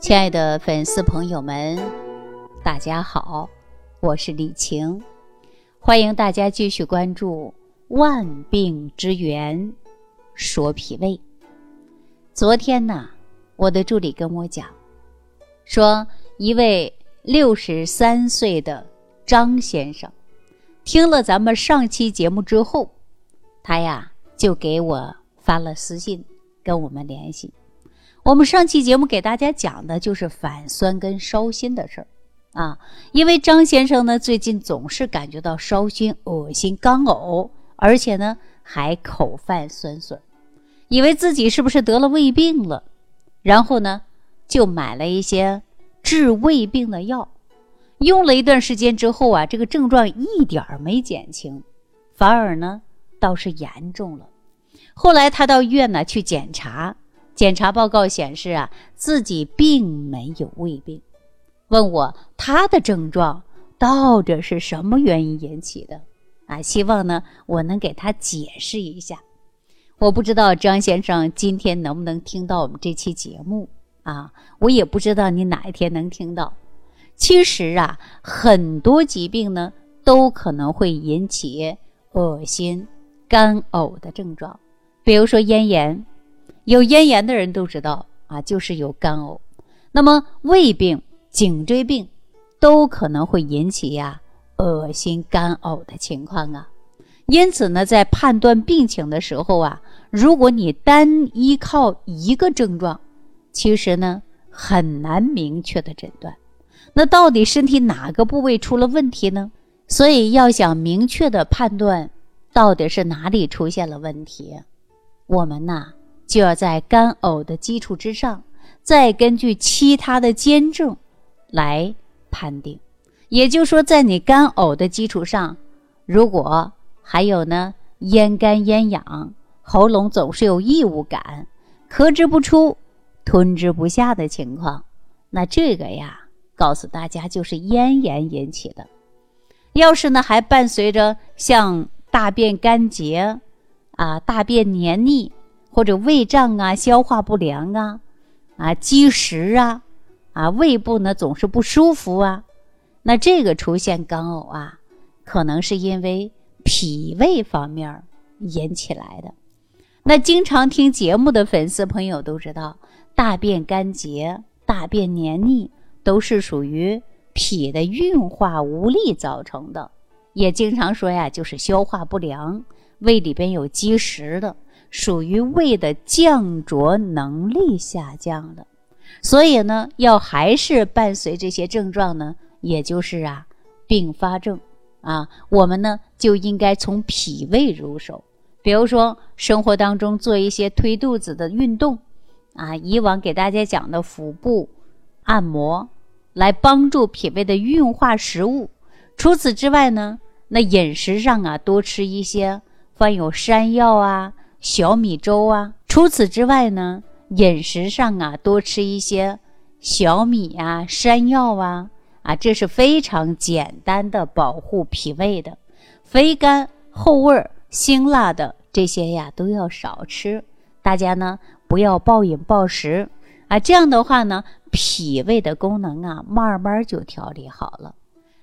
亲爱的粉丝朋友们，大家好，我是李晴，欢迎大家继续关注《万病之源说脾胃》。昨天呢，我的助理跟我讲，说一位六十三岁的张先生，听了咱们上期节目之后，他呀就给我发了私信，跟我们联系。我们上期节目给大家讲的就是反酸跟烧心的事儿啊，因为张先生呢最近总是感觉到烧心、恶心、干呕，而且呢还口泛酸酸，以为自己是不是得了胃病了，然后呢就买了一些治胃病的药，用了一段时间之后啊，这个症状一点儿没减轻，反而呢倒是严重了。后来他到医院呢去检查。检查报告显示啊，自己并没有胃病。问我他的症状到底是什么原因引起的？啊，希望呢我能给他解释一下。我不知道张先生今天能不能听到我们这期节目啊？我也不知道你哪一天能听到。其实啊，很多疾病呢都可能会引起恶心、干呕的症状，比如说咽炎。有咽炎的人都知道啊，就是有干呕。那么胃病、颈椎病都可能会引起呀恶心干呕的情况啊。因此呢，在判断病情的时候啊，如果你单依靠一个症状，其实呢很难明确的诊断。那到底身体哪个部位出了问题呢？所以要想明确的判断到底是哪里出现了问题，我们呐。就要在干呕的基础之上，再根据其他的兼症来判定。也就是说，在你干呕的基础上，如果还有呢咽干咽痒、喉咙总是有异物感、咳之不出、吞之不下的情况，那这个呀，告诉大家就是咽炎引起的。要是呢还伴随着像大便干结啊、大便黏腻。或者胃胀啊、消化不良啊、啊积食啊、啊胃部呢总是不舒服啊，那这个出现干呕啊，可能是因为脾胃方面引起来的。那经常听节目的粉丝朋友都知道，大便干结、大便黏腻都是属于脾的运化无力造成的，也经常说呀，就是消化不良，胃里边有积食的。属于胃的降浊能力下降了，所以呢，要还是伴随这些症状呢，也就是啊，并发症啊，我们呢就应该从脾胃入手，比如说生活当中做一些推肚子的运动啊，以往给大家讲的腹部按摩，来帮助脾胃的运化食物。除此之外呢，那饮食上啊，多吃一些放有山药啊。小米粥啊，除此之外呢，饮食上啊多吃一些小米啊、山药啊，啊，这是非常简单的保护脾胃的。肥甘厚味儿辛辣的这些呀都要少吃，大家呢不要暴饮暴食啊，这样的话呢，脾胃的功能啊慢慢就调理好了。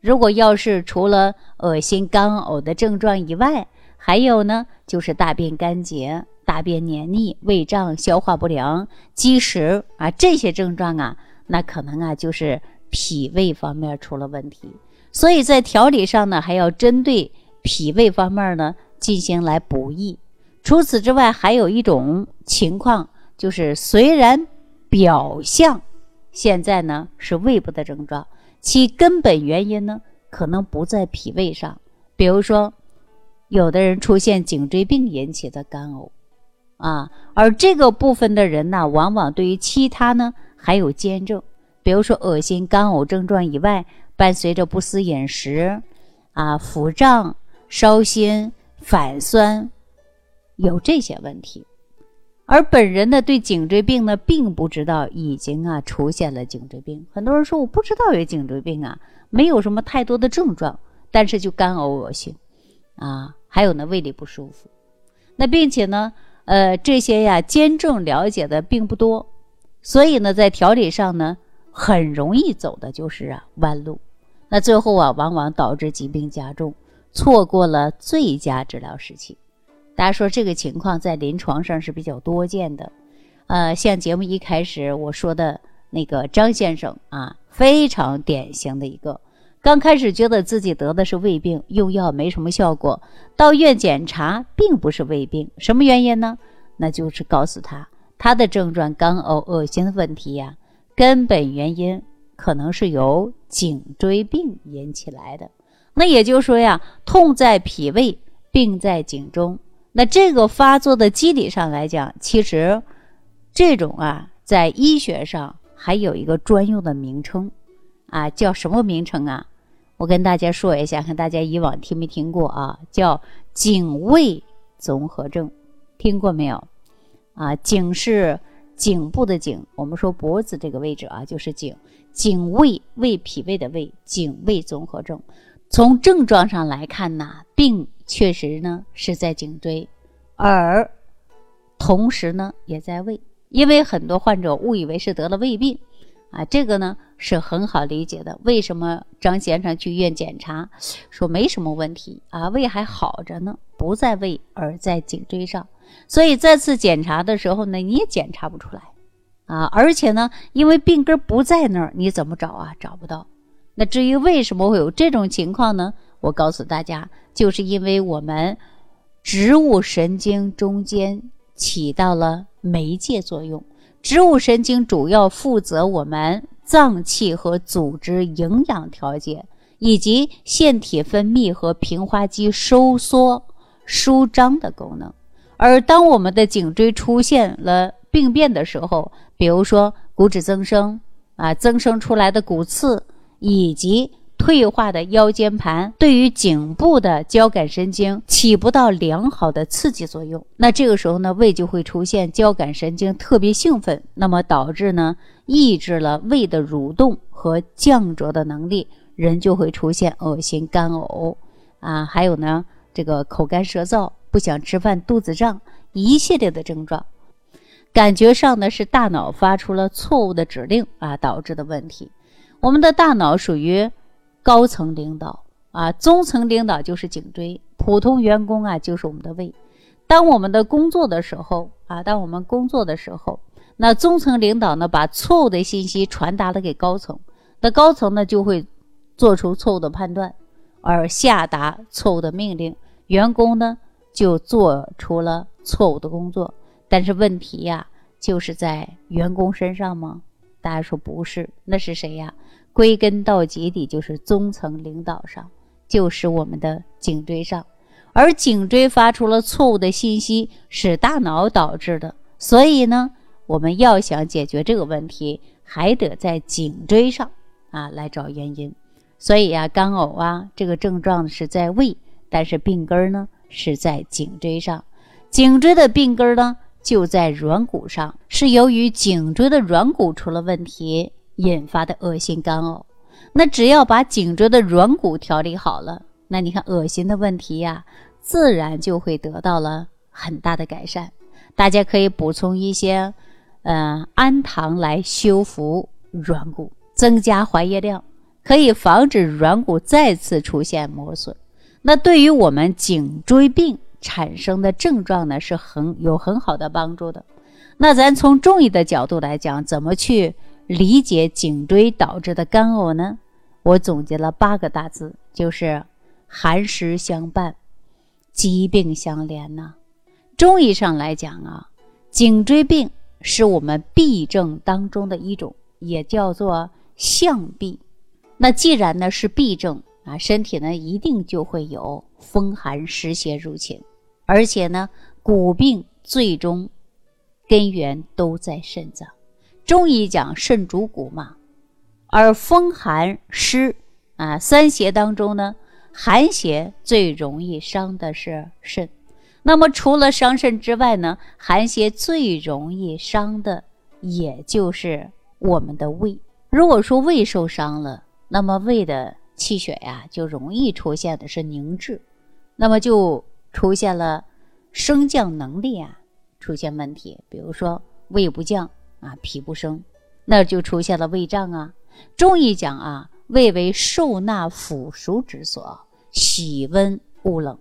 如果要是除了恶心干呕的症状以外，还有呢，就是大便干结、大便黏腻、胃胀、消化不良、积食啊，这些症状啊，那可能啊就是脾胃方面出了问题。所以在调理上呢，还要针对脾胃方面呢进行来补益。除此之外，还有一种情况，就是虽然表象现在呢是胃部的症状，其根本原因呢可能不在脾胃上，比如说。有的人出现颈椎病引起的干呕，啊，而这个部分的人呢，往往对于其他呢还有兼症，比如说恶心干呕症状以外，伴随着不思饮食，啊，腹胀、烧心、反酸，有这些问题。而本人呢，对颈椎病呢，并不知道已经啊出现了颈椎病。很多人说我不知道有颈椎病啊，没有什么太多的症状，但是就干呕恶心，啊。还有呢，胃里不舒服，那并且呢，呃，这些呀，兼症了解的并不多，所以呢，在调理上呢，很容易走的就是啊弯路，那最后啊往往导致疾病加重，错过了最佳治疗时期。大家说这个情况在临床上是比较多见的，呃，像节目一开始我说的那个张先生啊，非常典型的一个，刚开始觉得自己得的是胃病，用药没什么效果，到医院检查并不是胃病，什么原因呢？那就是告诉他他的症状干呕、恶心的问题呀。根本原因可能是由颈椎病引起来的，那也就是说呀，痛在脾胃，病在颈中。那这个发作的机理上来讲，其实这种啊，在医学上还有一个专用的名称，啊，叫什么名称啊？我跟大家说一下，看大家以往听没听过啊？叫颈胃综合症，听过没有？啊，颈是。颈部的颈，我们说脖子这个位置啊，就是颈。颈胃胃脾胃的胃，颈胃综合症。从症状上来看呢，病确实呢是在颈椎，而同时呢也在胃。因为很多患者误以为是得了胃病，啊，这个呢是很好理解的。为什么张先生去医院检查，说没什么问题啊，胃还好着呢，不在胃而在颈椎上。所以再次检查的时候呢，你也检查不出来，啊，而且呢，因为病根不在那儿，你怎么找啊？找不到。那至于为什么会有这种情况呢？我告诉大家，就是因为我们植物神经中间起到了媒介作用。植物神经主要负责我们脏器和组织营养调节，以及腺体分泌和平滑肌收缩舒张的功能。而当我们的颈椎出现了病变的时候，比如说骨质增生啊，增生出来的骨刺，以及退化的腰间盘，对于颈部的交感神经起不到良好的刺激作用。那这个时候呢，胃就会出现交感神经特别兴奋，那么导致呢，抑制了胃的蠕动和降浊的能力，人就会出现恶心、干呕啊，还有呢，这个口干舌燥。不想吃饭、肚子胀，一系列的症状，感觉上呢是大脑发出了错误的指令啊导致的问题。我们的大脑属于高层领导啊，中层领导就是颈椎，普通员工啊就是我们的胃。当我们的工作的时候啊，当我们工作的时候，那中层领导呢把错误的信息传达了给高层，那高层呢就会做出错误的判断，而下达错误的命令，员工呢。就做出了错误的工作，但是问题呀，就是在员工身上吗？大家说不是，那是谁呀？归根到底底就是中层领导上，就是我们的颈椎上，而颈椎发出了错误的信息，是大脑导致的。所以呢，我们要想解决这个问题，还得在颈椎上啊来找原因。所以呀，干呕啊这个症状是在胃，但是病根呢？是在颈椎上，颈椎的病根呢就在软骨上，是由于颈椎的软骨出了问题引发的恶心干呕。那只要把颈椎的软骨调理好了，那你看恶心的问题呀，自然就会得到了很大的改善。大家可以补充一些，呃，氨糖来修复软骨，增加怀液量，可以防止软骨再次出现磨损。那对于我们颈椎病产生的症状呢，是很有很好的帮助的。那咱从中医的角度来讲，怎么去理解颈椎导致的干呕呢？我总结了八个大字，就是寒湿相伴，疾病相连呐。中医上来讲啊，颈椎病是我们痹症当中的一种，也叫做象痹。那既然呢是痹症。啊，身体呢一定就会有风寒湿邪入侵，而且呢，骨病最终根源都在肾脏。中医讲肾主骨嘛，而风寒湿啊三邪当中呢，寒邪最容易伤的是肾。那么除了伤肾之外呢，寒邪最容易伤的也就是我们的胃。如果说胃受伤了，那么胃的。气血呀，就容易出现的是凝滞，那么就出现了升降能力啊出现问题。比如说胃不降啊，脾不升，那就出现了胃胀啊。中医讲啊，胃为受纳腐熟之所，喜温恶冷。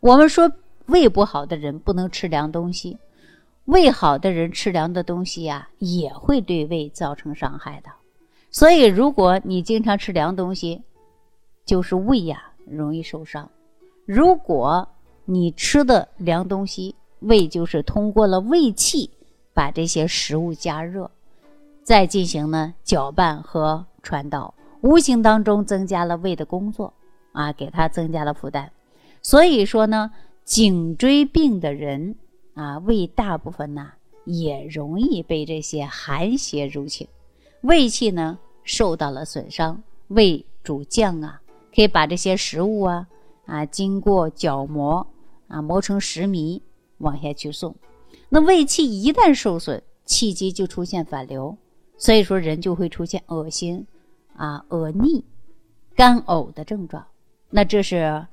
我们说胃不好的人不能吃凉东西，胃好的人吃凉的东西呀，也会对胃造成伤害的。所以，如果你经常吃凉东西，就是胃呀容易受伤。如果你吃的凉东西，胃就是通过了胃气把这些食物加热，再进行呢搅拌和传导，无形当中增加了胃的工作啊，给它增加了负担。所以说呢，颈椎病的人啊，胃大部分呢也容易被这些寒邪入侵，胃气呢受到了损伤。胃主降啊，可以把这些食物啊啊经过角磨啊磨成食糜往下去送。那胃气一旦受损，气机就出现反流，所以说人就会出现恶心啊、恶逆、干呕的症状。那这是。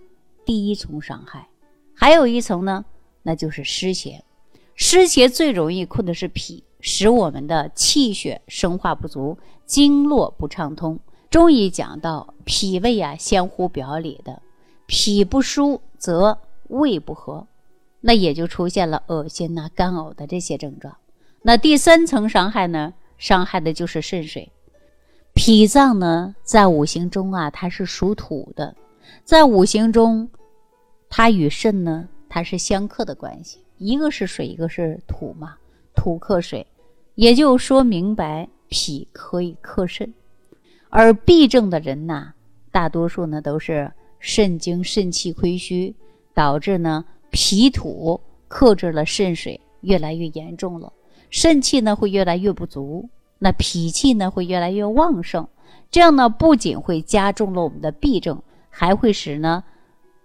第一层伤害，还有一层呢，那就是湿邪。湿邪最容易困的是脾，使我们的气血生化不足，经络不畅通。中医讲到，脾胃啊相互表里的，脾不舒则胃不和，那也就出现了恶心呐、干呕的这些症状。那第三层伤害呢，伤害的就是肾水。脾脏呢，在五行中啊，它是属土的，在五行中。它与肾呢，它是相克的关系，一个是水，一个是土嘛，土克水，也就说明白脾可以克肾，而痹症的人呐，大多数呢都是肾精肾气亏虚，导致呢脾土克制了肾水，越来越严重了，肾气呢会越来越不足，那脾气呢会越来越旺盛，这样呢不仅会加重了我们的痹症，还会使呢。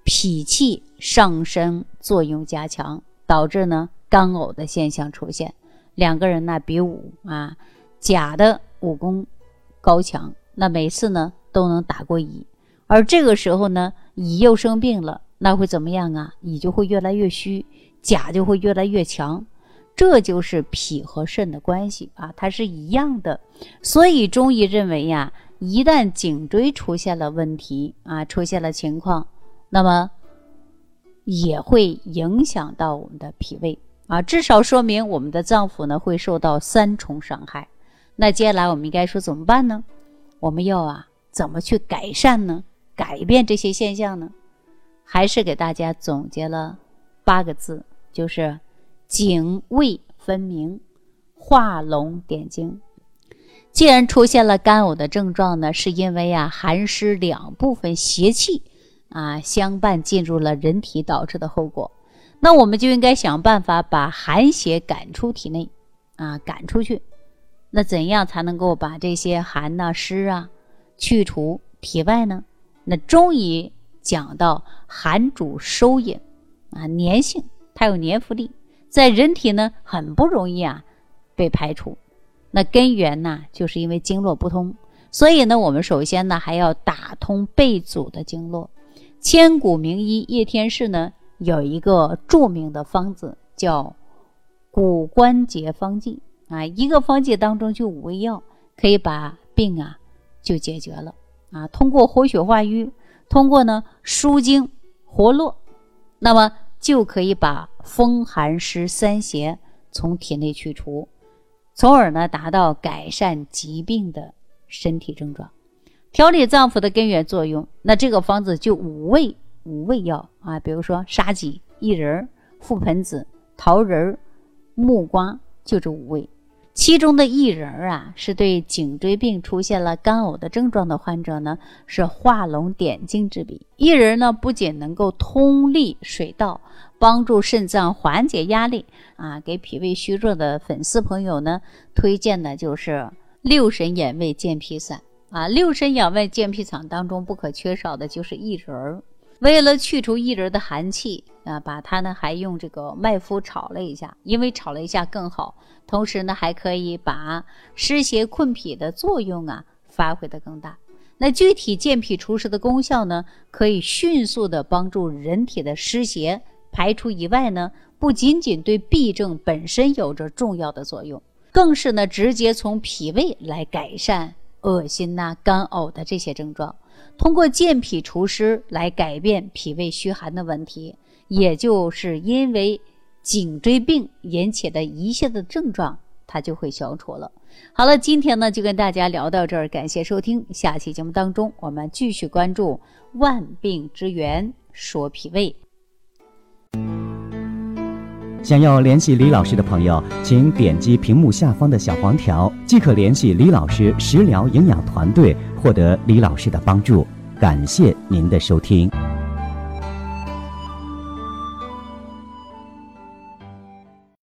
脾气上升作用加强，导致呢干呕的现象出现。两个人呢比武啊，甲的武功高强，那每次呢都能打过乙，而这个时候呢乙又生病了，那会怎么样啊？乙就会越来越虚，甲就会越来越强。这就是脾和肾的关系啊，它是一样的。所以中医认为呀，一旦颈椎出现了问题啊，出现了情况。那么也会影响到我们的脾胃啊，至少说明我们的脏腑呢会受到三重伤害。那接下来我们应该说怎么办呢？我们要啊怎么去改善呢？改变这些现象呢？还是给大家总结了八个字，就是颈胃分明，画龙点睛。既然出现了干呕的症状呢，是因为啊寒湿两部分邪气。啊，相伴进入了人体导致的后果，那我们就应该想办法把寒邪赶出体内，啊，赶出去。那怎样才能够把这些寒呐、湿啊去除体外呢？那中医讲到寒主收引，啊，粘性，它有粘附力，在人体呢很不容易啊被排除。那根源呢，就是因为经络不通，所以呢，我们首先呢还要打通背阻的经络。千古名医叶天士呢，有一个著名的方子叫骨关节方剂啊，一个方剂当中就五味药，可以把病啊就解决了啊。通过活血化瘀，通过呢舒经活络，那么就可以把风寒湿三邪从体内去除，从而呢达到改善疾病的身体症状。调理脏腑的根源作用，那这个方子就五味五味药啊，比如说沙棘、薏仁、覆盆子、桃仁、木瓜，就这五味。其中的薏仁啊，是对颈椎病出现了干呕的症状的患者呢，是画龙点睛之笔。薏仁呢，不仅能够通利水道，帮助肾脏缓解压力啊，给脾胃虚弱的粉丝朋友呢，推荐的就是六神养胃健脾散。啊，六神养胃健脾散当中不可缺少的就是薏仁儿。为了去除薏仁的寒气啊，把它呢还用这个麦麸炒了一下，因为炒了一下更好。同时呢，还可以把湿邪困脾的作用啊发挥的更大。那具体健脾除湿的功效呢，可以迅速的帮助人体的湿邪排出以外呢，不仅仅对痹症本身有着重要的作用。更是呢直接从脾胃来改善恶心呐、干呕的这些症状。通过健脾除湿来改变脾胃虚寒的问题，也就是因为颈椎病引起的一系列的症状，它就会消除了。好了，今天呢就跟大家聊到这儿，感谢收听。下期节目当中，我们继续关注万病之源，说脾胃。想要联系李老师的朋友，请点击屏幕下方的小黄条，即可联系李老师食疗营养团队，获得李老师的帮助。感谢您的收听。